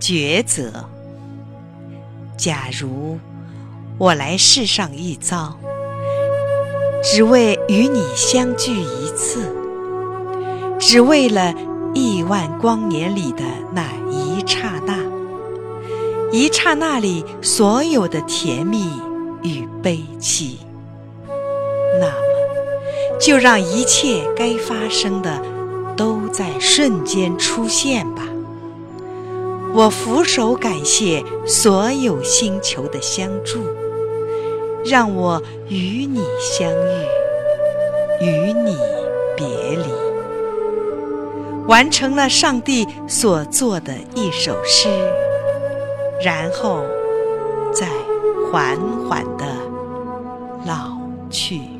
抉择。假如我来世上一遭，只为与你相聚一次，只为了亿万光年里的那一刹那，一刹那里所有的甜蜜与悲戚，那么就让一切该发生的都在瞬间出现吧。我俯首感谢所有星球的相助，让我与你相遇，与你别离，完成了上帝所做的一首诗，然后再缓缓地老去。